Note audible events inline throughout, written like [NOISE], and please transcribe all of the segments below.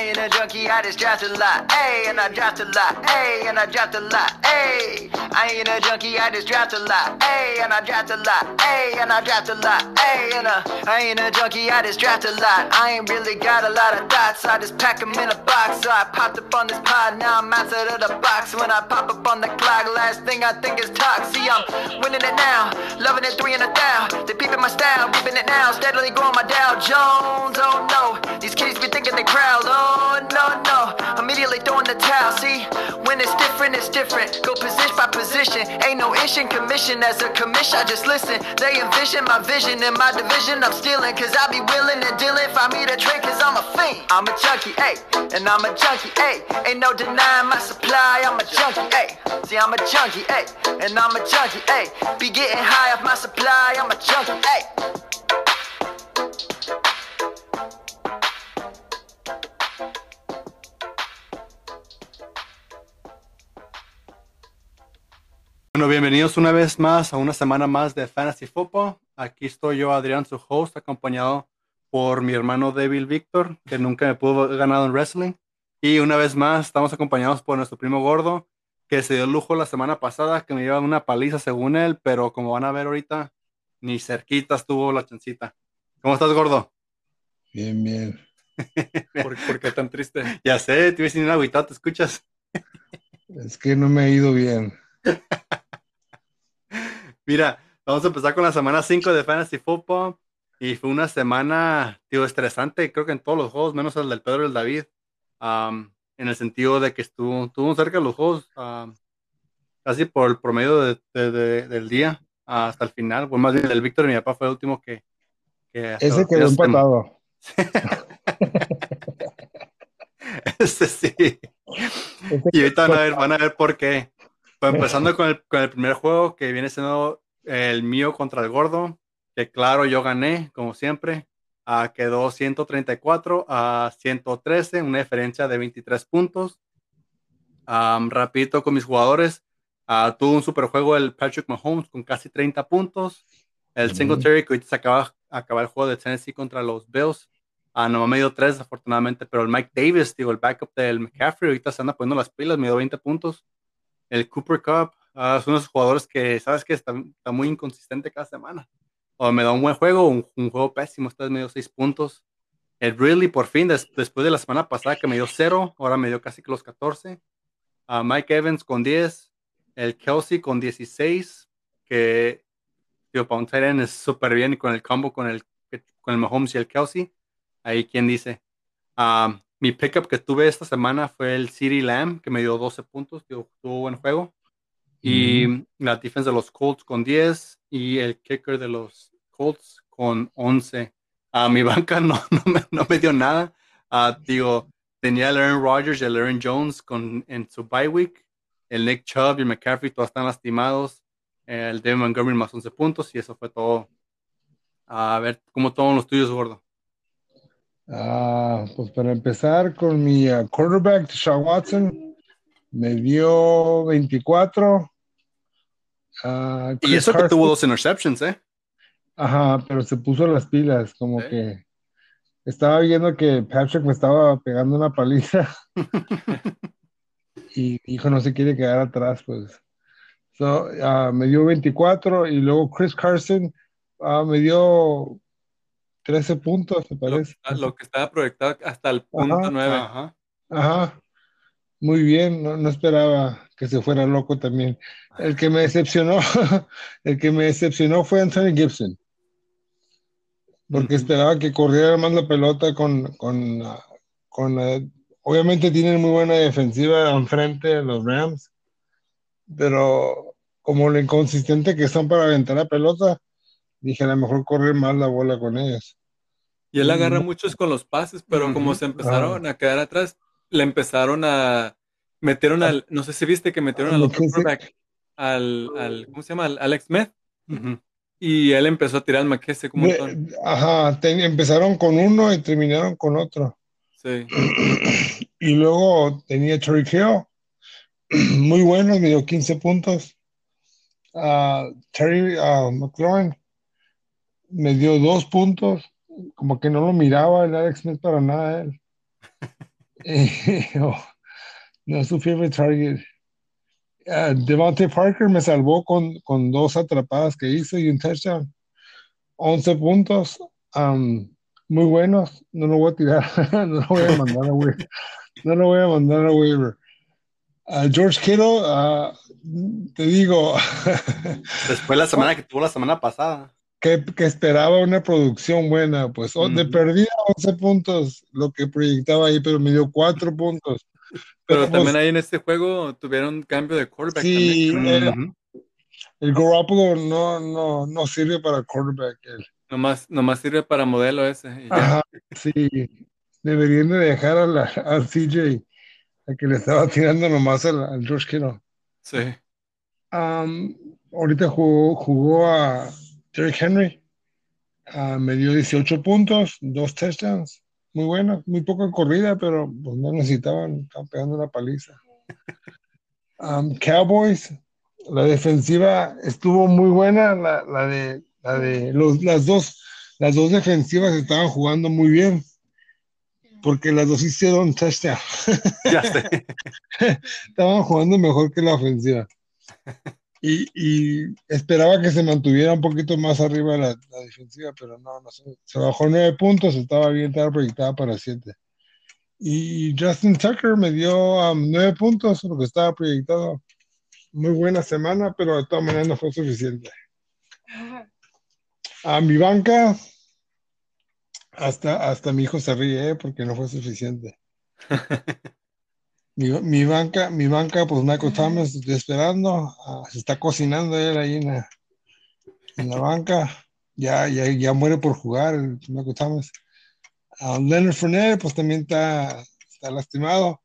I ain't a junkie, I just draft a lot. Hey, and I draft a lot. Hey, and I draft a lot. Hey, I ain't a junkie, I just draft a lot. Hey, and I draft a lot. Hey, and I draft a lot. Hey, and uh, I ain't a junkie, I just draft a lot. I ain't really got a lot of thoughts, I just pack them in a box. So I popped up on this pod, now I'm outside of the box. When I pop up on the clock, last thing I think is talk. See, I'm winning it now, loving it three in a thou. They peeping my style, peeping it now, steadily growing my Dow Jones. Oh no, these kids be thinking they crowd. Oh no, no, immediately throwing the towel. See, when it's different, it's different. Go position by position, ain't no issue commission as a commission. I just listen, they envision my vision and my division. I'm stealing, cause I be willing and dealing. Find me the trick, cause I'm a fiend. I'm a junkie, ayy, and I'm a junkie, ayy. Ain't no denying my supply, I'm a junkie, ayy. See, I'm a junkie, ayy, and I'm a junkie, ayy. Be getting high off my supply, I'm a junkie, ayy. Bueno, bienvenidos una vez más a una semana más de Fantasy Football. Aquí estoy yo, Adrián, su host, acompañado por mi hermano Devil Víctor, que nunca me pudo haber ganado en wrestling. Y una vez más estamos acompañados por nuestro primo gordo, que se dio el lujo la semana pasada, que me lleva una paliza según él, pero como van a ver ahorita, ni cerquita estuvo la chancita. ¿Cómo estás, gordo? Bien, bien. [LAUGHS] ¿Por, por qué tan triste? Ya sé, te voy a decir una agüita, ¿te escuchas? Es que no me ha ido bien. [LAUGHS] Mira, vamos a empezar con la semana 5 de Fantasy Football. Y fue una semana, tío, estresante, creo que en todos los juegos, menos el del Pedro y el David. am, en el sentido de que estuvo, estuvo cerca de los juegos, casi por el promedio de- de- de- del día hasta el final. Pues más bien el Víctor y mi papá fue el último que. que Ese quedó empatado. [LAUGHS] Ese sí. Y ahorita van a ver, van a ver por qué. Pues [LAUGHS] empezando con el, con el primer juego que viene siendo el mío contra el gordo, que claro, yo gané, como siempre. Ah, quedó 134 a 113, una diferencia de 23 puntos. Rapidito con mis jugadores. ah, tuvo un super juego el Patrick Mahomes con casi 30 puntos. El. Singletary que ahorita se acaba, acaba el juego de Tennessee contra los Bills. Ah, no me dio 3 afortunadamente, pero el Mike Davis, digo, el backup del McCaffrey, ahorita se anda poniendo las pilas, me dio 20 puntos. El Cooper Cup, ah, son unos jugadores que, sabes que está, muy inconsistente cada semana. O me da un buen juego un, juego pésimo, esta vez me dio 6 puntos. El Ridley, por fin, des- después de la semana pasada que me dio 0, ahora me dio casi que los 14. Ah, Mike Evans con 10. El Kelsey con 16, que digo, para un es súper bien y con el combo con el, con el Mahomes y el Kelsey. Ahí, ¿quién dice? Ah, mi pickup que tuve esta semana fue el City Lamb, que me dio 12 puntos, digo, tuvo buen juego. Y la defensa de los Colts con 10 y el kicker de los Colts con 11. A mi [LAUGHS] banca no, no, me, no me dio nada. Ah, digo, tenía el Aaron Rodgers y el Aaron Jones con, en su bye week. El Nick Chubb y el McCaffrey todos están lastimados. El David Montgomery más 11 puntos y eso fue todo. A ver, ¿cómo toman los tuyos, gordo? Ah, pues para empezar con mi ah, quarterback, Deshaun Watson, me dio 24. Ah, Y eso que tuvo dos interceptions, ¿eh? Ajá, pero se puso las pilas, como que estaba viendo que Patrick me estaba pegando una paliza [LAUGHS] y hijo no se quiere quedar atrás, pues. So, ah, me dio 24 y luego Chris Carson ah, me dio 13 puntos, me parece. lo que estaba proyectado hasta el punto Ajá. 9. Ajá. Ajá, muy bien, no, no esperaba que se fuera loco también. El que me decepcionó, [LAUGHS] el que me decepcionó fue Anthony Gibson, porque esperaba que corriera más la pelota con, con, con ah, obviamente tienen muy buena defensiva enfrente los Rams, pero como lo inconsistente que son para aventar la pelota, dije a lo mejor correr más la bola con ellos. Y él agarra Mm. muchos con los pases, pero como se empezaron a quedar atrás, le empezaron a. Metieron al. No sé si viste que metieron Ah, al otro quarterback, al, al. ¿Cómo se llama? Al Alex Smith. Y él empezó a tirar al un montón. De- ajá, te- empezaron con uno y terminaron con otro. Sí. [CLEARS THROAT] Y luego tenía Hill, [CLEARS THROAT] muy bueno, me dio 15 puntos. Ah, Terry ah, McLaurin me dio dos puntos, como que no lo miraba el Alex Smith para nada él. [LAUGHS] oh, no es su favorite target. Uh, Devontae Parker me salvó con, con dos atrapadas que hizo y un touchdown. 11 puntos. Um, muy buenos. No lo voy a tirar. [LAUGHS] no lo voy a mandar a waiver. No lo voy a mandar a waiver. Uh, George Kittle, uh, te digo. [LAUGHS] Después la semana que tuvo la semana pasada. Que, que esperaba una producción buena, pues oh, de Ujú. perdida 11 puntos, lo que proyectaba ahí, pero me dio 4 puntos. Pero también ahí en este juego tuvieron cambio de quarterback. Sí, también. eh, el Garoppolo no, no, no sirve para quarterback. él. Nomás, nomás sirve para modelo ese. y ya. Ajá, sí. Deberían de dejar a la- al CJ, a que le estaba tirando nomás al, al George Kittle. Sí. Um, ahorita jugó, jugó a Derrick Henry. Ah, me dio 18 puntos, dos touchdowns. Muy bueno, muy poca corrida, pero pues no necesitaban, estaban pegando una paliza. [LAUGHS] Um, Cowboys, la defensiva estuvo muy buena, la, la de, la de los, las dos, las dos defensivas estaban jugando muy bien, porque las dos hicieron touchdown. Ya sé. [LAUGHS] estaban jugando mejor que la ofensiva. [LAUGHS] Y, y esperaba que se mantuviera un poquito más arriba la, la defensiva, pero no, no se, se bajó nueve puntos, estaba bien, estaba proyectada para siete. Y Justin Tucker me dio um, nueve puntos, lo que estaba proyectado. Muy buena semana, pero de todas maneras no fue suficiente. A mi banca, hasta, hasta mi hijo se ríe, ¿eh? porque no fue suficiente. [LAUGHS] Mi, mi banca, mi banca, pues Michael Thomas, estoy esperando. ah, se está cocinando él ahí en la, en la banca. Ya, ya, ya muere por jugar el Michael Thomas. Ah, Leonard Fournette, pues también está, está lastimado.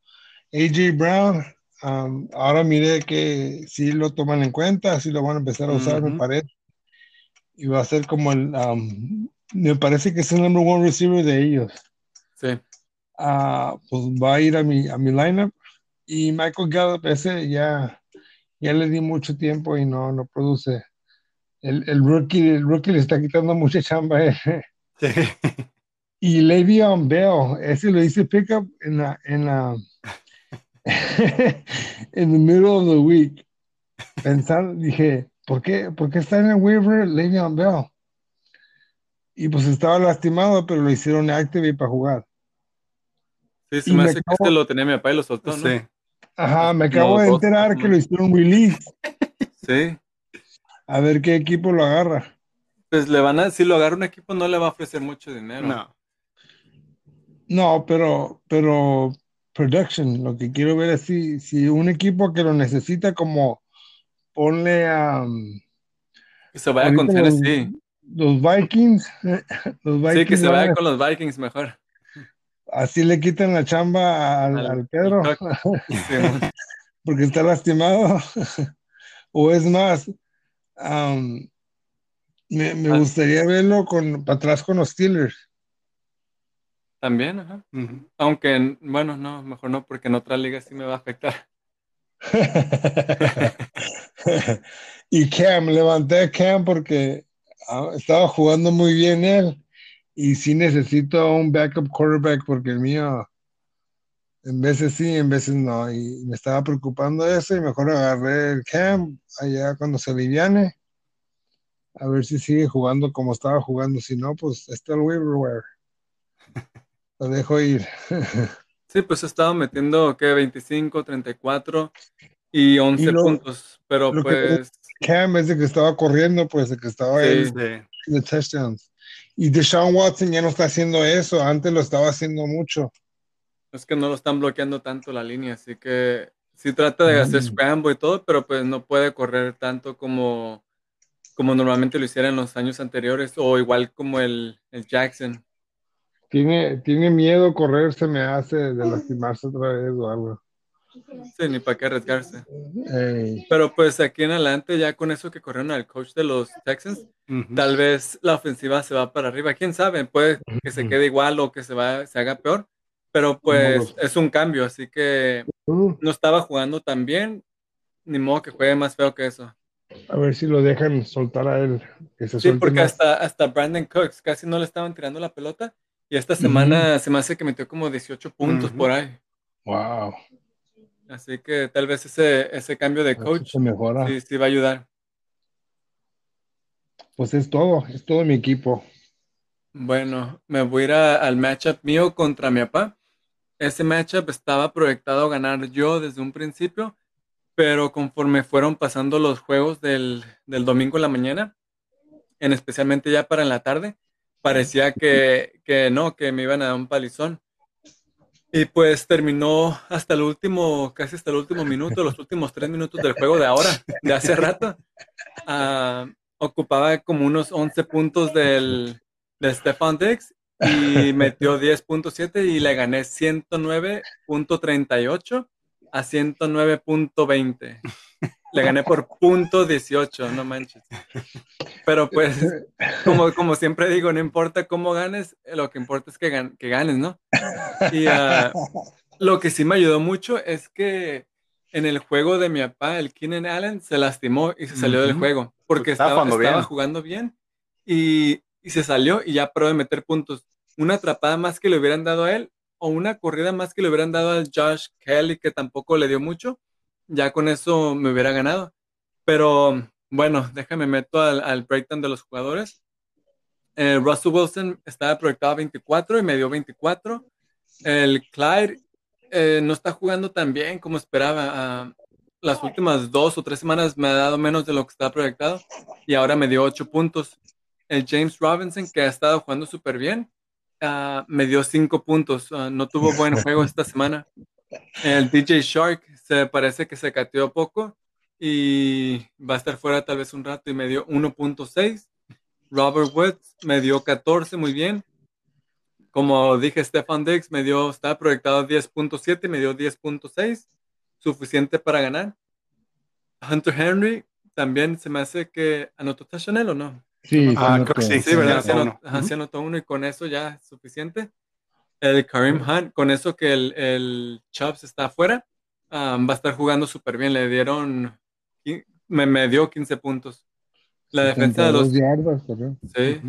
AJ Brown, um, ahora miré que sí lo toman en cuenta, sí lo van a empezar a usar, me parece. Y va a ser como el, um, me parece que es el number one receiver de ellos. Sí. Ah, pues va a ir a mi, a mi lineup. Y Michael Gallup, ese ya, ya le di mucho tiempo y no, no produce. El, el rookie, el rookie le está quitando mucha chamba. él. Sí. Y Le'Veon Bell, ese lo hice pickup en la, en la, [LAUGHS] en the middle of the week. Pensando, dije, ¿por qué, ¿por qué está en el waiver Le'Veon Bell? Y pues estaba lastimado, pero lo hicieron active para jugar. Sí, se me hace que acabo- este lo tenía mi papá y lo soltó, ¿no? Sí. Ajá, me acabo de enterar que lo hicieron release. Sí. A ver qué equipo lo agarra. Pues le van a, si lo agarra un equipo, no le va a ofrecer mucho dinero. No. No, pero, pero production, lo que quiero ver es si, si un equipo que lo necesita como ponle a um, Que se vaya con Tennessee. los Vikings, los Vikings [LAUGHS] Sí, que se vaya con los Vikings mejor. Así le quitan la chamba al, Pedro [LAUGHS] porque está lastimado. [LAUGHS] o es más, um, me, me Ah. gustaría verlo con para atrás con los Steelers. También, ajá. Aunque, bueno, no, mejor no, porque en otra liga sí me va a afectar. [LAUGHS] y Cam, levanté a Cam porque ah, estaba jugando muy bien él y sí necesito un backup quarterback porque el mío en veces sí, en veces no y me estaba preocupando eso y mejor agarré el Cam allá cuando se aliviane a ver si sigue jugando como estaba jugando, si no pues está el waiver. [LAUGHS] Lo dejo ir. Sí, pues he estado metiendo, ¿qué? 25, 34 y 11 Y lo- puntos. Pero pues, Cam es de que estaba corriendo, pues de que estaba Sí. Sí. de touchdowns. Y Deshaun Watson ya no está haciendo eso, antes lo estaba haciendo mucho. es que no lo están bloqueando tanto la línea, así que sí trata de hacer Mm. scramble y todo, pero pues no puede correr tanto como, como normalmente lo hiciera en los años anteriores, o igual como el, el Jackson. Tiene, tiene miedo correr, se me hace de lastimarse otra vez o algo. Sí, ni para qué arriesgarse. Ey, Pero pues aquí en adelante, ya con eso que corrieron al coach de los Texans, Ujú. tal vez la ofensiva se va para arriba. Quién sabe, puede que se quede igual o que se, va, se haga peor, pero pues es un cambio, así que uh, no estaba jugando tan bien, ni modo que juegue más feo que eso. a ver si lo dejan soltar a él. Que se Sí, porque más. hasta, hasta Brandon Cooks casi no le estaban tirando la pelota y esta semana se me hace que metió como 18 puntos Ujú. por ahí. Wow. Así que tal vez ese, ese cambio de coach Se mejora. sí, sí va a ayudar. Pues es todo, es todo mi equipo. Bueno, me voy a ir a- al matchup mío contra mi papá. Ese matchup estaba proyectado a ganar yo desde un principio, pero conforme fueron pasando los juegos del, del domingo en la mañana, en especialmente ya para en la tarde, parecía que, que no, que me iban a dar un palizón. Y pues terminó hasta el último, casi hasta el último minuto, los últimos tres minutos del juego de ahora, de hace rato. Ah, ocupaba como unos 11 puntos del, de Stefan Dix y metió 10.7 y le gané 109.38 a 109.20. Le gané por punto 18, no manches. Pero pues, como, como siempre digo, no importa cómo ganes, lo que importa es que, gan- que ganes, ¿no? Y ah, lo que sí me ayudó mucho es que en el juego de mi papá, el Keenan Allen, se lastimó y se salió del juego porque Estaba jugando estaba bien. jugando bien y, y se salió y ya paró de meter puntos. Una atrapada más que le hubieran dado a él o una corrida más que le hubieran dado al Josh Kelly, que tampoco le dio mucho, ya con eso me hubiera ganado. Pero bueno, déjame meto al, breakdown de los jugadores. Eh, Russell Wilson estaba proyectado a 24 y me dio 24. El Clyde eh, no está jugando tan bien como esperaba. Ah, las últimas dos o tres semanas me ha dado menos de lo que estaba proyectado y ahora me dio 8 puntos. El James Robinson, que ha estado jugando súper bien, ah, me dio 5 puntos. Ah, no tuvo buen juego esta semana. El DJ Shark se parece que se cateó poco y va a estar fuera tal vez un rato y me dio 1.6. Robert Woods me dio 14, muy bien. Como dije, Stefan Diggs me dio, estaba proyectado 10.7 y me dio 10.6, suficiente para ganar. Hunter Henry también se me hace que anotó touchdown o no. Sí, Ah, sí, creo que sí, Sí, ¿verdad? Sí uno. anotó, ajá, sí anotó uno y con eso ya es suficiente. El Karim Hunt, con eso que el, el Chubbs está afuera, va a estar jugando súper bien. Le dieron, me, me dio 15 puntos. La defensa de los, 72 yardas, corrió. sí,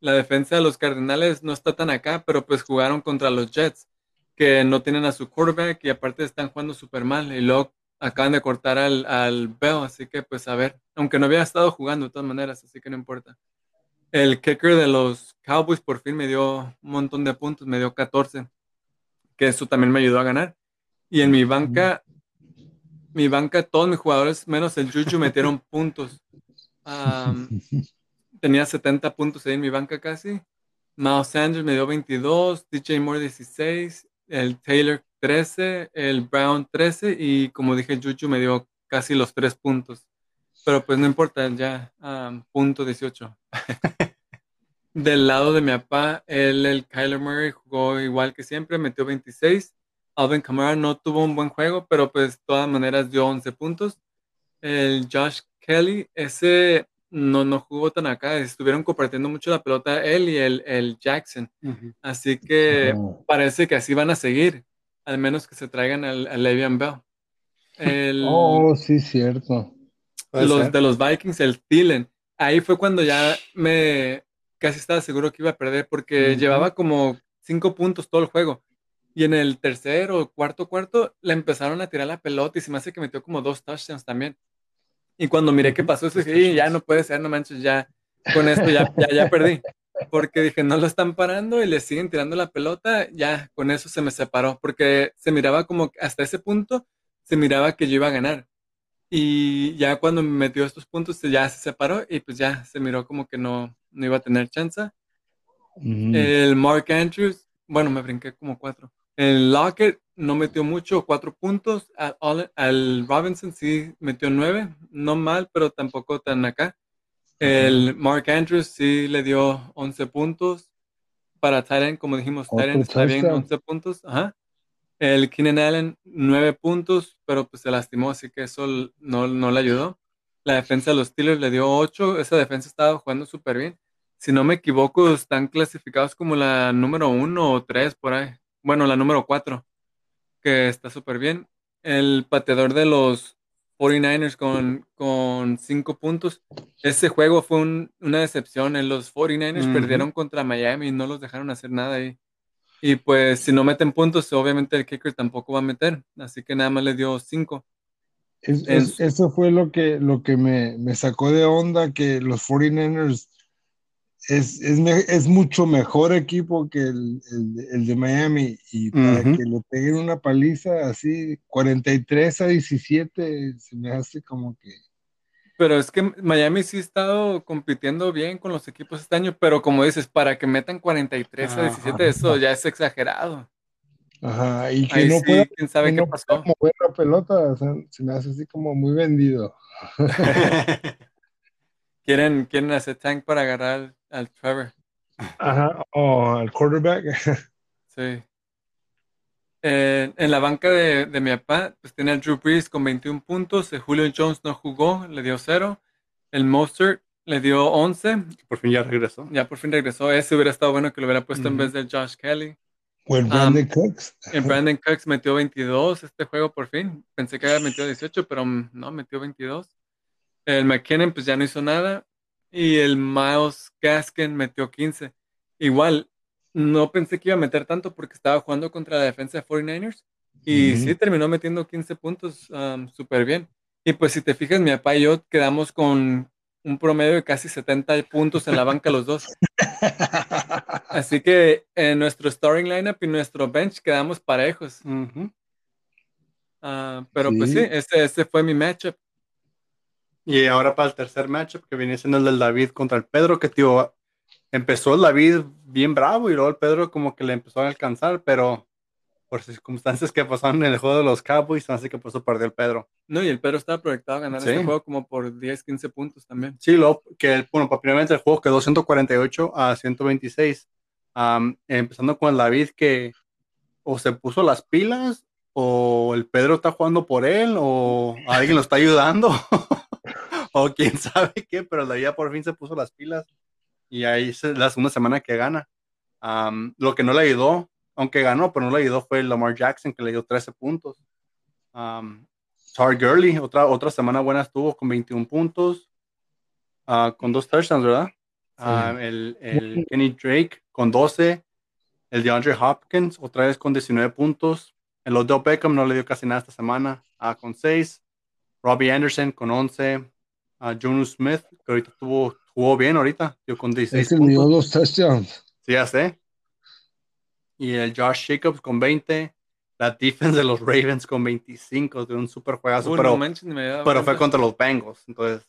la defensa de los Cardenales no está tan acá, pero pues jugaron contra los Jets, que no tienen a su quarterback y aparte están jugando súper mal. Y luego acaban de cortar al, al Bell, así que pues a ver, aunque no había estado jugando de todas maneras, así que no importa. El kicker de los Cowboys por fin me dio un montón de puntos, me dio 14, que eso también me ayudó a ganar. Y en mi banca, mi banca, todos mis jugadores, menos el Juju, metieron [LAUGHS] puntos. Am, tenía 70 puntos ahí en mi banca casi. Miles Sanders me dio 22, DJ Moore 16, el Taylor 13, el Brown 13 y como dije, Juju me dio casi los 3 puntos. Pero pues no importa, ya am, punto 18. [LAUGHS] Del lado de mi papá, él, el Kyler Murray jugó igual que siempre, metió 26. Alvin Kamara no tuvo un buen juego, pero pues de todas maneras dio 11 puntos. El Josh Kelly, ese no, no jugó tan acá, estuvieron compartiendo mucho la pelota él y el, el Jackson. Así que parece que así van a seguir, al menos que se traigan al, al Le'Veon Bell. El, [LAUGHS] Oh, sí, cierto. Los ser. de los Vikings, el Thielen. Ahí fue cuando ya me casi estaba seguro que iba a perder porque llevaba como cinco puntos todo el juego. Y en el tercer o cuarto cuarto le empezaron a tirar la pelota y se me hace que metió como dos touchdowns también. Y cuando miré qué pasó, dije, "Y ya no puede ser, no manches, ya con esto ya, ya, ya perdí. Porque dije, no lo están parando y le siguen tirando la pelota, ya con eso se me separó. Porque se miraba como hasta ese punto, se miraba que yo iba a ganar. Y ya cuando me metió estos puntos, ya se separó y pues ya se miró como que no, no iba a tener chance. Ujú. El Mark Andrews, bueno, me brinqué como cuatro. El Lockett no metió mucho, cuatro puntos. Al, Robinson sí metió nueve, no mal, pero tampoco tan acá. El Mark Andrews sí le dio 11 puntos. Para Tyrant, como dijimos, Tyrant está bien, touchdown. 11 puntos. Ajá. El Keenan Allen, 9 puntos, pero pues se lastimó, así que eso no, no le ayudó. La defensa de los Steelers le dio 8. Esa defensa estaba jugando súper bien. Si no me equivoco, están clasificados como la número 1 o 3 por ahí. Bueno, la número 4, que está súper bien. El pateador de los 49ers con, con 5 puntos. Ese juego fue un- una decepción. En los 49ers Ujú. perdieron contra Miami y no los dejaron hacer nada ahí. Y pues si no meten puntos, obviamente el kicker tampoco va a meter. Así que nada más le dio cinco. Es- es- eso fue lo que, lo que me, me sacó de onda, que los 49ers es, es, es mucho mejor equipo que el, el- el de Miami y para que le peguen una paliza así, 43 a 17, se me hace como que... Pero es que Miami sí ha estado compitiendo bien con los equipos este año, pero como dices, para que metan 43 a 17, Ajá. eso ya es exagerado. Ajá, y que Ahí no sí, pueda, quién sabe que qué no pasó. mover la pelota, o sea, se me hace así como muy vendido. [LAUGHS] Quieren, quieren hacer tank para agarrar al, al Trevor. Ajá, o al quarterback. Sí. Eh, en la banca de, de mi papá, pues tiene el Drew Brees con 21 puntos. El Julio Jones no jugó, le dio 0. El Mostert le dio 11. Por fin ya regresó. Ya por fin regresó. Ese hubiera estado bueno que lo hubiera puesto en vez del Josh Kelly. O el Brandon Cooks. En Brandon Cooks metió 22 este juego por fin. Pensé que había metido 18, pero mm, no, metió 22. El McKinnon pues ya no hizo nada. Y el Miles Gaskin metió 15. Igual, no pensé que iba a meter tanto porque estaba jugando contra la defensa de 49ers. Y sí, terminó metiendo 15 puntos um, súper bien. Y pues si te fijas, mi papá y yo quedamos con un promedio de casi 70 puntos en la banca los dos. [LAUGHS] Así que en nuestro starting lineup y nuestro bench quedamos parejos. Ah, pero pues Sí. sí, ese, ese fue mi matchup. Y ahora para el tercer matchup, que viene siendo el del David contra el Pedro, que tío, empezó el David bien bravo y luego el Pedro como que le empezó a alcanzar, pero por circunstancias que pasaron en el juego de los Cowboys, así que por eso perdió el Pedro. No, y el Pedro estaba proyectado a ganar Sí. este juego como por 10, 15 puntos también. Sí, lo que el- bueno, primeramente el juego quedó 148 a 126. Am, empezando con el David que o se puso las pilas o el Pedro está jugando por él o alguien lo está ayudando [LAUGHS] o quién [LAUGHS] sabe qué, pero David ya por fin se puso las pilas. Y ahí es la segunda semana que gana. Lo que no le ayudó, aunque ganó, pero no le ayudó fue Lamar Jackson que le dio 13 puntos. Um, Tar Gurley, otra, otra semana buena estuvo con 21 puntos, ah, con dos touchdowns, ¿verdad? Ah, el, el Kenny Drake con 12, el DeAndre Hopkins otra vez con 19 puntos, el Odell Beckham no le dio casi nada esta semana, ah, con 6, Robbie Anderson con 11, a Jonu Smith, que ahorita tuvo, jugó bien ahorita, dio con 16 Ese le dio puntos. dos touchdowns. Sí, ya sé. Y el Josh Jacobs con 20. La defense de los Ravens con 25. De un super juegazo. Uh, pero no pero fue contra los Bengals. Entonces.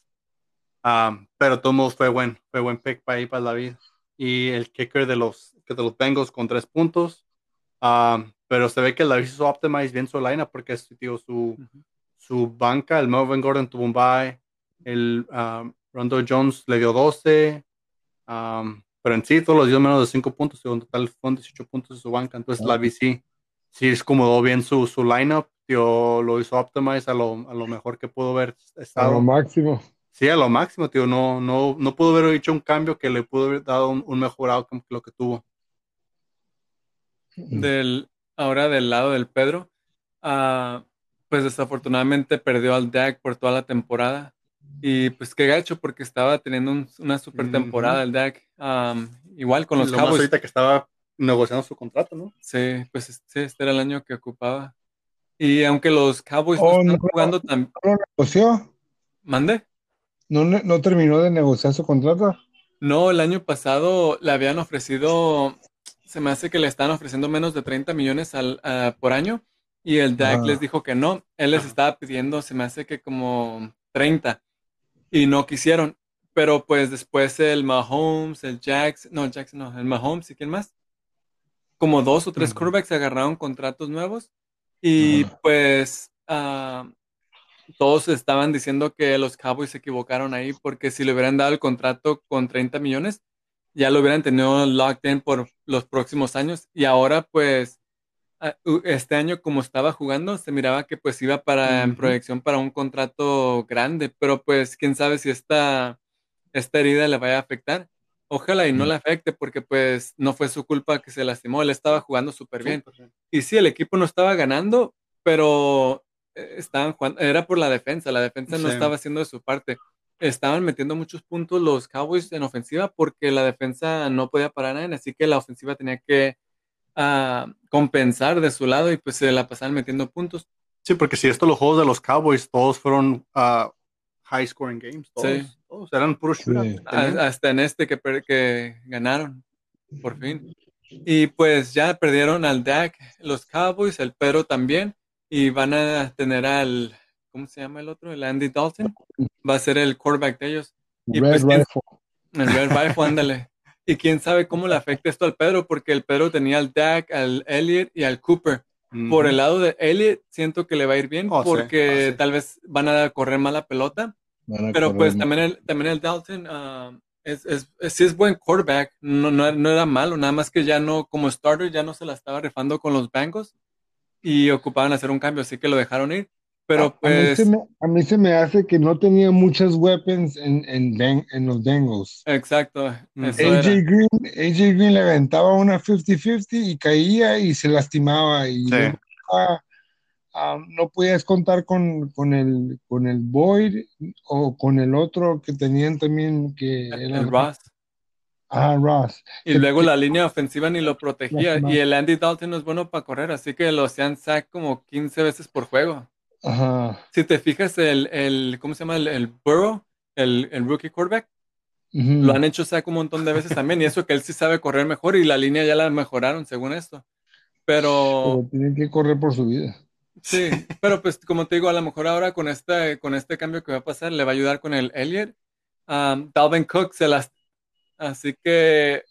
um, pero de todos modos fue buen, fue buen pick para ahí para David. Y el kicker de los, que de los Bengals con 3 puntos. Um, pero se ve que David hizo optimize bien su lineup porque es, tío, su, Ujú. su banca, el Melvin Gordon tuvo un bye. El um, Rondo Jones le dio 12. Um, pero en sí, todos los dio menos de 5 puntos. En total fueron 18 puntos de su banca. Entonces, la Ah. VC sí acomodó bien su, su lineup. Tío, lo hizo optimize a lo, a lo mejor que pudo haber A lo estado. máximo. Sí, a lo máximo, tío. No, no, no pudo haber hecho un cambio que le pudo haber dado un, un mejor outcome que lo que tuvo. del, ahora del lado del Pedro, ah, pues desafortunadamente perdió al Dak por toda la temporada. Y pues qué gacho, porque estaba teniendo un- una super temporada el Dak. Am, igual con los lo más Cowboys. ahorita que estaba negociando su contrato, ¿no? Sí, pues sí, este era el año que ocupaba. Y aunque los Cowboys no Oh, están no. jugando tan... ¿No lo negoció? ¿Mande? ¿No, no terminó de negociar su contrato? No, el año pasado le habían ofrecido, se me hace que le están ofreciendo menos de 30 millones al, por año y el DAC Ah. les dijo que no. Él les estaba pidiendo, se me hace que como 30 y no quisieron. Pero pues después el Mahomes, el Jackson, no, el Jackson no, el Mahomes y quién más. Como dos o tres Ujú. quarterbacks agarraron contratos nuevos y pues ah, todos estaban diciendo que los Cowboys se equivocaron ahí porque si le hubieran dado el contrato con 30 millones, ya lo hubieran tenido locked in por los próximos años. Y ahora, pues, este año como estaba jugando, se miraba que pues iba para en Ujú. proyección para un contrato grande, pero pues quién sabe si esta, esta herida le vaya a afectar. Ojalá y no Mm. le afecte porque pues no fue su culpa que se lastimó, él estaba jugando súper bien. Y sí, el equipo no estaba ganando, pero eh, estaban jugando, era por la defensa, la defensa no Sí. estaba haciendo de su parte. Estaban metiendo muchos puntos los Cowboys en ofensiva porque la defensa no podía parar a nadie, así que la ofensiva tenía que a compensar de su lado y pues se la pasaban metiendo puntos. Sí, porque si esto los juegos de los Cowboys, todos fueron uh, high scoring games. Todos, Sí. todos eran puros shootouts. Sí. Hasta en este que, que ganaron, por fin. Y pues ya perdieron al Dak, los Cowboys, el Pedro también, y van a tener al, ¿cómo se llama el otro? El Andy Dalton, va a ser el quarterback de ellos. Y Red pues, ¿quién- Rifle. El Red Rifle, ándale. Y quién sabe cómo le afecta esto al Pedro, porque el Pedro tenía al Dak, al Elliot y al Cooper. Por el lado de Elliot, siento que le va a ir bien, Oh, sí, porque oh, sí. tal vez van a correr más la pelota. Pero pues también el, también el Dalton ah, es, es, es- sí es buen quarterback, no, no, no era malo, nada más que ya no, como starter, ya no se la estaba rifando con los Bengals y ocupaban hacer un cambio, así que lo dejaron ir. Pero a, a mí pues, se me, a mí se me hace que no tenía muchas weapons en, en, Ben- en los Bengals. exacto, Mm. AJ. Green, AJ Green le aventaba una 50-50 y caía y se lastimaba. Y Sí. ah, no podías contar con, con, el, con el Boyd o con el otro que tenían también, que era El Ross. Ah, Ross. Y luego que- la línea ofensiva ni lo protegía. Y el Andy Dalton no es bueno para correr, así que lo hacían sack como 15 veces por juego. Ajá. Si te fijas, el, el ¿cómo se llama? El, el Burrow, el, el rookie quarterback, lo han hecho sack un montón de veces también. Y eso que él sí sabe correr mejor y la línea ya la mejoraron según esto. Pero Pero tienen que correr por su vida. sí, pero pues como te digo, a lo mejor ahora con este, con este cambio que va a pasar, le va a ayudar con el Elliott. Um, Dalvin Cook se las... Así que,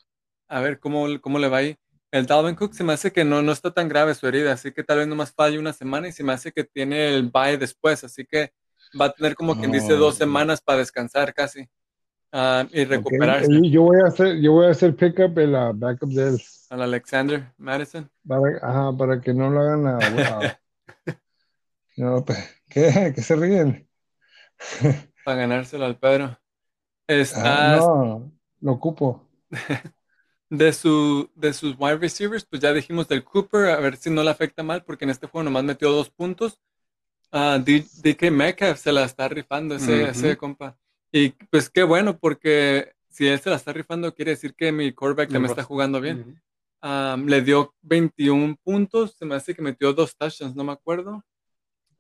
a ver cómo, cómo le va ahí. El Dalvin Cook se me hace que no, no está tan grave su herida, así que tal vez nomás falle una semana y se me hace que tiene el bye después, así que va a tener como quien dice dos Oh. semanas para descansar casi ah, y recuperarse Yo voy a hacer, yo voy a hacer pickup en la backup de él. al Alexander Madison. Para, ajá, para que no lo hagan a, [LAUGHS] no, pe- ¿qué? ¿Qué se ríen? para ganárselo al Pedro. Ah, Está no, lo ocupo. [LAUGHS] de, su, de sus wide receivers, pues ya dijimos del Cooper, a ver si no le afecta mal, porque en este juego nomás metió dos puntos. Ah, D- DK Metcalf se la está rifando ese, ese compa. Y pues qué bueno, porque si él se la está rifando, quiere decir que mi quarterback también está jugando bien. Ah, le dio 21 puntos, se me hace que metió dos touchdowns, no me acuerdo.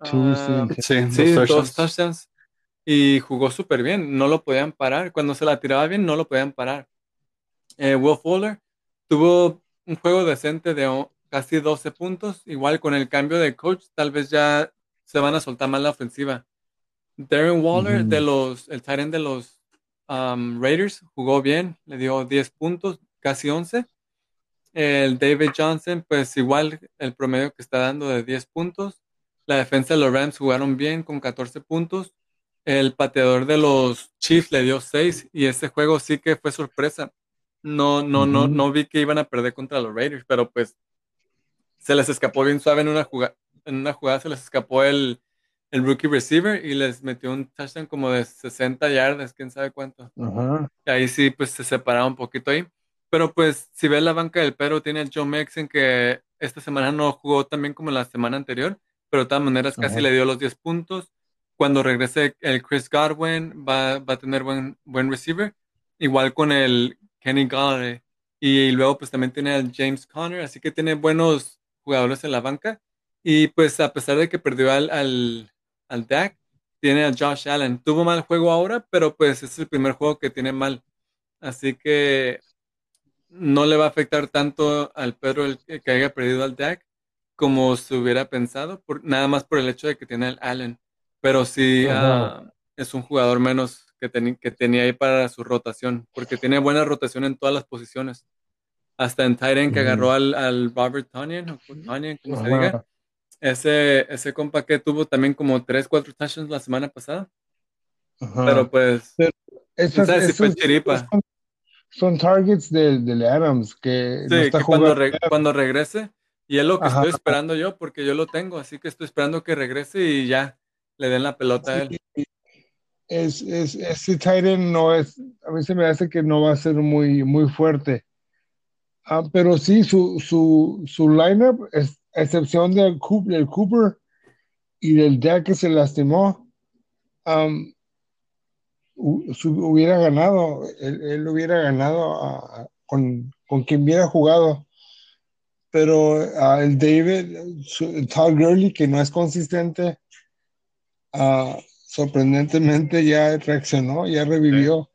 Sí, Ah, sí. Sí, Sí, dos touchdowns. Y jugó súper bien, no lo podían parar. Cuando se la tiraba bien, no lo podían parar. Eh, Will Fuller tuvo un juego decente de casi 12 puntos. Igual con el cambio de coach, tal vez ya se van a soltar más la ofensiva. Darren Waller, de los, el tight de los um, Raiders, jugó bien, le dio 10 puntos, casi 11. El David Johnson, pues igual el promedio que está dando de 10 puntos. La defensa de los Rams jugaron bien con 14 puntos. El pateador de los Chiefs le dio 6 y este juego sí que fue sorpresa. No, no, no, no vi que iban a perder contra los Raiders, pero pues se les escapó bien suave en una jugada, en una jugada se les escapó el, el rookie receiver y les metió un touchdown como de 60 yardas, quién sabe cuánto. Y ahí sí, pues se separaba un poquito ahí. Pero pues, si ves la banca del Pedro, tiene el Joe Mixon que esta semana no jugó tan bien como la semana anterior, pero de todas maneras casi le dio los 10 puntos. Cuando regrese el Chris Godwin, va, va a tener buen, buen receiver. Igual con el Kenny Galladay. Y luego pues también tiene al James Conner, así que tiene buenos jugadores en la banca. Y pues a pesar de que perdió al, al, al Dak, tiene a Josh Allen. Tuvo mal juego ahora, pero pues es el primer juego que tiene mal. Así que no le va a afectar tanto al Pedro el que haya perdido al Dak como se hubiera pensado, por, nada más por el hecho de que tiene al Allen. Pero sí ah, es un jugador menos que, teni- que tenía ahí para su rotación, porque tiene buena rotación en todas las posiciones. Hasta en Titan que agarró al, al Robert Tonyan, como se diga. Ese, ese compa que tuvo también como 3, 4 touchdowns la semana pasada. Ajá. Pero pues, ¿sabes si fue esos- chiripa? Son, son targets del del Adams que no sí, está que cuando, re- cuando regrese, y es lo que Ajá. estoy esperando yo, porque yo lo tengo, así que estoy esperando que regrese y ya le den la pelota a él. Es, es, ese tight end no es, a mí se me hace que no va a ser muy, muy fuerte. Ah, pero sí, su, su, su lineup, es, a excepción del del Cooper y del Dak que se lastimó, hubiera ganado, él, él hubiera ganado con, con quien hubiera jugado. pero ah, el David, su- Todd Gurley, que no es consistente, ah, sorprendentemente ya reaccionó, ya revivió.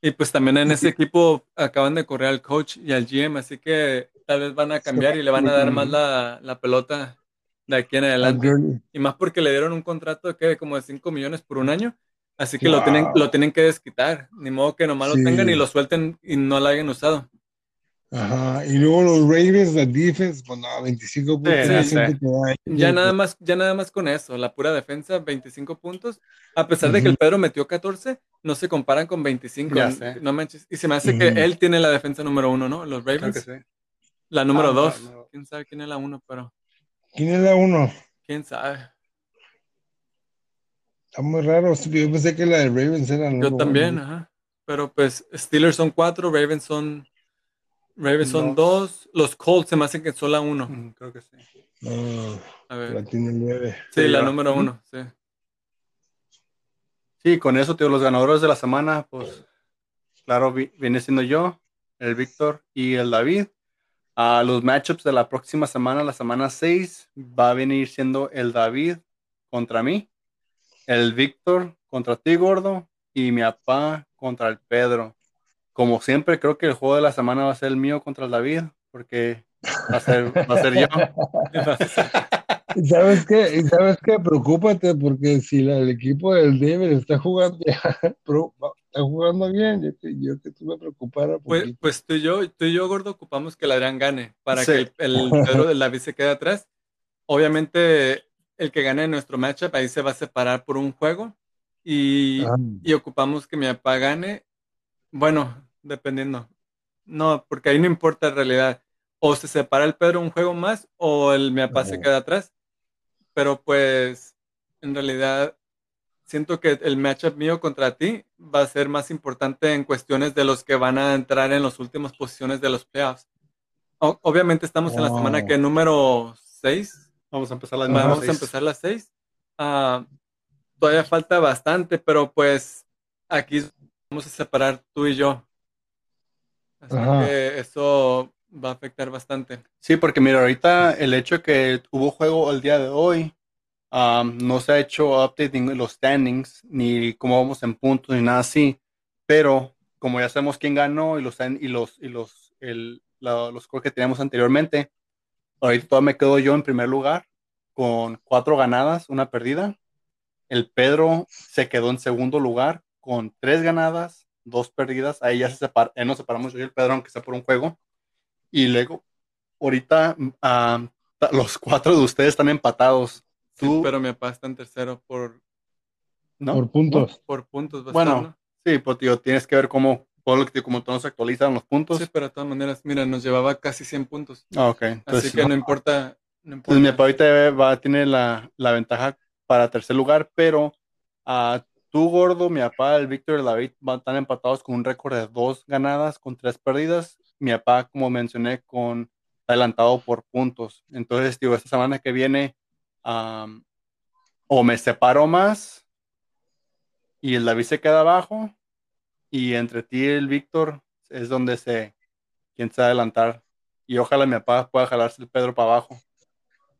Y pues también en ese equipo acaban de correr al coach y al GM, así que tal vez van a cambiar y le van a dar más la, la pelota de aquí en adelante. Y más porque le dieron un contrato que como de 5 millones por un año. Así que Wow. lo, tienen, lo tienen que desquitar. Ni modo que nomás Sí. lo tengan y lo suelten y no lo hayan usado. Ajá. Y luego los Ravens, la defense, pues no, 25 puntos. Sí, sí, sí. Ya nada más, ya nada más con eso, la pura defensa, 25 puntos. A pesar de que el. Pedro metió 14, no se comparan con 25. Ya sé. No manches. Y se me hace que él tiene la defensa número uno, ¿no? Los Creo Ravens. que sí. La número Ah, dos. no. Quién sabe quién es la uno, pero ¿Quién es la uno? quién sabe. Está muy raro. Yo pensé que la de Ravens era la Yo también, uno. ajá. Pero pues Steelers son cuatro, Ravens son Ravens son Dos. dos, los Colts se me hacen que son la uno. Mm, Creo que sí. No, A la ver. tiene nueve. Sí, Sí, la ya. número uno, sí. Sí, con eso, tío, los ganadores de la semana, pues, claro, vi- viene siendo yo, el Víctor y el David. A los matchups de la próxima semana, la semana 6, va a venir siendo el David contra mí, el Víctor contra ti, gordo, y mi papá contra el Pedro. Como siempre, creo que el juego de la semana va a ser el mío contra el David, porque va a ser, va a ser yo. [LAUGHS] ¿Y sabes qué? ¿Y sabes qué? Preocúpate porque si la- el equipo del Denver está jugando, [LAUGHS] está jugando bien, yo que, yo que tú me preocupara Pues, pues tú y yo, tú y yo, gordo, ocupamos que el Adrián gane para Sí. que el, el Pedro del David se quede atrás. Obviamente, el que gane nuestro matchup ahí se va a separar por un juego y, Ajá. y ocupamos que mi papá gane. Bueno, dependiendo. No, porque ahí no importa en realidad. O se separa el Pedro un juego más o el mi papá se queda atrás. Pero pues, en realidad, siento que el matchup mío contra ti va a ser más importante en cuestiones de los que van a entrar en las últimas posiciones de los playoffs. O- obviamente estamos en la semana que número 6. Vamos a empezar la Ajá. número Vamos a seis. empezar las 6. todavía falta bastante, pero pues aquí vamos a separar tú y yo. Así Ajá. que eso va a afectar bastante. Sí, porque mira, ahorita el hecho de que hubo juego el día de hoy, um, no se ha hecho update en los standings, ni cómo vamos en puntos, ni nada así. Pero como ya sabemos quién ganó y los y los y los el, la- los scores que teníamos anteriormente, ahorita todavía me quedo yo en primer lugar con cuatro ganadas, una perdida. El Pedro se quedó en segundo lugar con tres ganadas, dos perdidas. Ahí ya se separa, ahí nos separamos yo y el Pedro, aunque sea por un juego. Y luego, ahorita ah, los cuatro de ustedes están empatados. Sí, Tú, pero mi papá está en tercero por, ¿no? Por puntos. por puntos. va a Bueno. Sí, pues tío, tienes que ver cómo, todo lo que- como todos se actualizan los puntos. Sí, pero de todas maneras, mira, nos llevaba casi 100 puntos. Ah, ok. Así Entonces, que no importa. No importa. Entonces mi papá ahorita va, tiene la, la ventaja para tercer lugar, pero a tú, gordo, mi papá, el Víctor y el David van estar empatados con un récord de dos ganadas con tres perdidas. Mi papá, como mencioné, con adelantado por puntos. Entonces, digo, esta semana que viene am, o me separo más y el David se queda abajo y entre ti y el Víctor es donde se, quién se va a adelantar. Y ojalá mi papá pueda jalarse el Pedro para abajo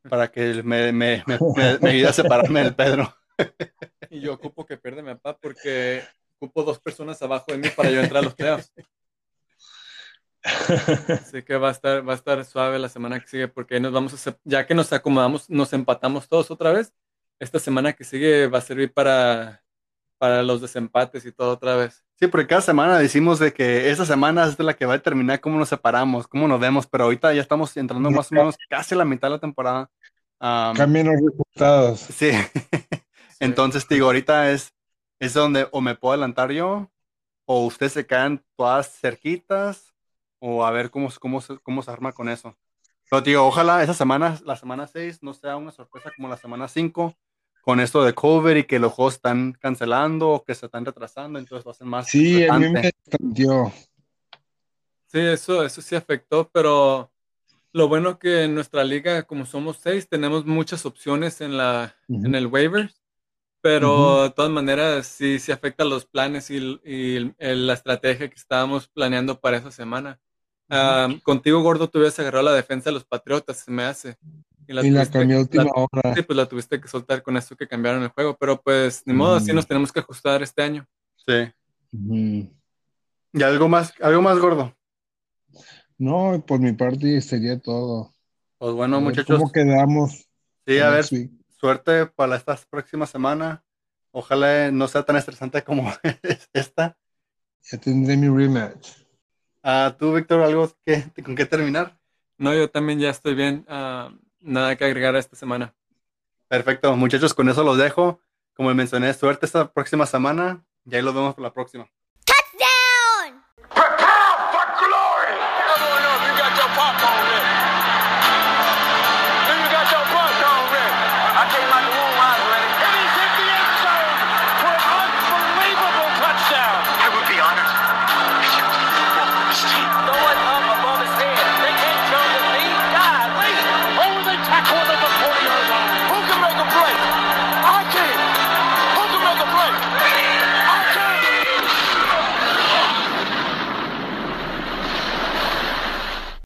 para que me, me, me- me ayude a separarme del Pedro. [LAUGHS] Y yo ocupo que pierda mi papá porque ocupo dos personas abajo de mí para yo entrar a los playoffs. [LAUGHS] Así que va a estar, va a estar suave la semana que sigue porque nos vamos a, ya que nos acomodamos, nos empatamos todos otra vez. Esta semana que sigue va a servir para, para los desempates y todo otra vez. Sí, porque cada semana decimos de que esa semana es de la que va a determinar cómo nos separamos, cómo nos vemos, pero ahorita ya estamos entrando más o menos casi a la mitad de la temporada. Am, Cambian los resultados. sí, entonces digo, ahorita es, es donde o me puedo adelantar yo, o ustedes se quedan todas cerquitas, o a ver cómo, cómo, se, cómo se arma con eso. Pero digo, ojalá esa semana, la semana 6, no sea una sorpresa como la semana 5, con esto de COVID y que los juegos están cancelando o que se están retrasando, entonces va a ser más Sí, a mí me estanteó. Sí, eso, eso sí afectó, pero lo bueno que en nuestra liga, como somos seis, tenemos muchas opciones en la, en el waiver, pero de todas maneras sí, sí afecta los planes y, y el- el- la estrategia que estábamos planeando para esa semana. Ah, contigo, Gordo, tú hubieras agarrado la defensa de los Patriotas, se me hace. Y la tuviste- cambié a última la- hora. Sí, pues la tuviste que soltar con esto que cambiaron el juego, pero pues ni modo, así Mm. nos tenemos que ajustar este año. Sí. ¿Y algo más, algo más gordo? No, por mi parte sería todo. Pues bueno, muchachos, ¿Cómo quedamos? sí, a ver, week? Suerte para esta próxima semana. Ojalá no sea tan estresante como [LAUGHS] esta. Ya tendré mi rematch. Ah, tú, Víctor, algo que, con qué terminar. No, yo también ya estoy bien. ah, nada que agregar a esta semana. Perfecto, muchachos, con eso los dejo. Como mencioné, suerte esta próxima semana. Y ahí los vemos para la próxima.